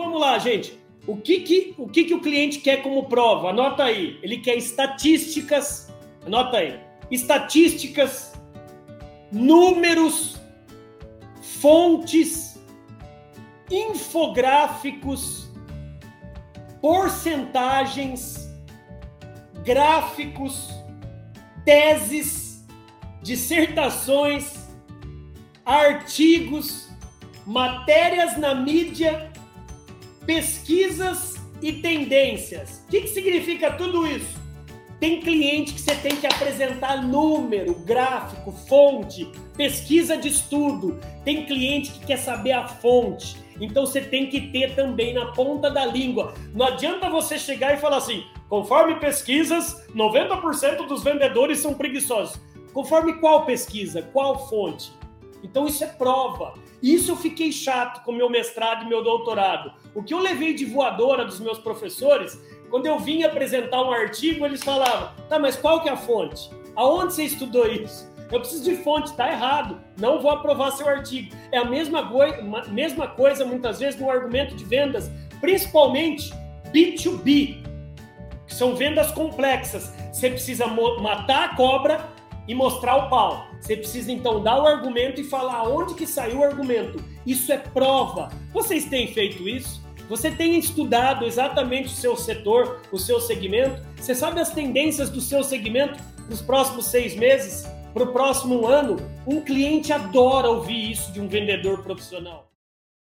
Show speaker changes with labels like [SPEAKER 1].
[SPEAKER 1] vamos lá, gente. O que, que, o que, que o cliente quer como prova? Anota aí. Ele quer estatísticas. Anota aí. Estatísticas, números, fontes, infográficos, porcentagens, gráficos, teses, dissertações, artigos, matérias na mídia, pesquisas e tendências. O que, que significa tudo isso? Tem cliente que você tem que apresentar número, gráfico, fonte, pesquisa de estudo. Tem cliente que quer saber a fonte. Então você tem que ter também na ponta da língua. Não adianta você chegar e falar assim: conforme pesquisas, 90% dos vendedores são preguiçosos. Conforme qual pesquisa? Qual fonte? Então isso é prova. Isso eu fiquei chato com meu mestrado e meu doutorado. O que eu levei de voadora dos meus professores quando eu vim apresentar um artigo, eles falavam: tá, mas qual que é a fonte? Aonde você estudou isso? Eu preciso de fonte, tá errado. Não vou aprovar seu artigo. É a mesma, mesma coisa, muitas vezes, no argumento de vendas, principalmente B2B, que são vendas complexas. Você precisa matar a cobra e mostrar o pau. Você precisa então dar o argumento e falar onde que saiu o argumento. Isso é prova. Vocês têm feito isso? Você tem estudado exatamente o seu setor, o seu segmento? Você sabe as tendências do seu segmento nos próximos seis meses? Para o próximo ano? Um cliente adora ouvir isso de um vendedor profissional.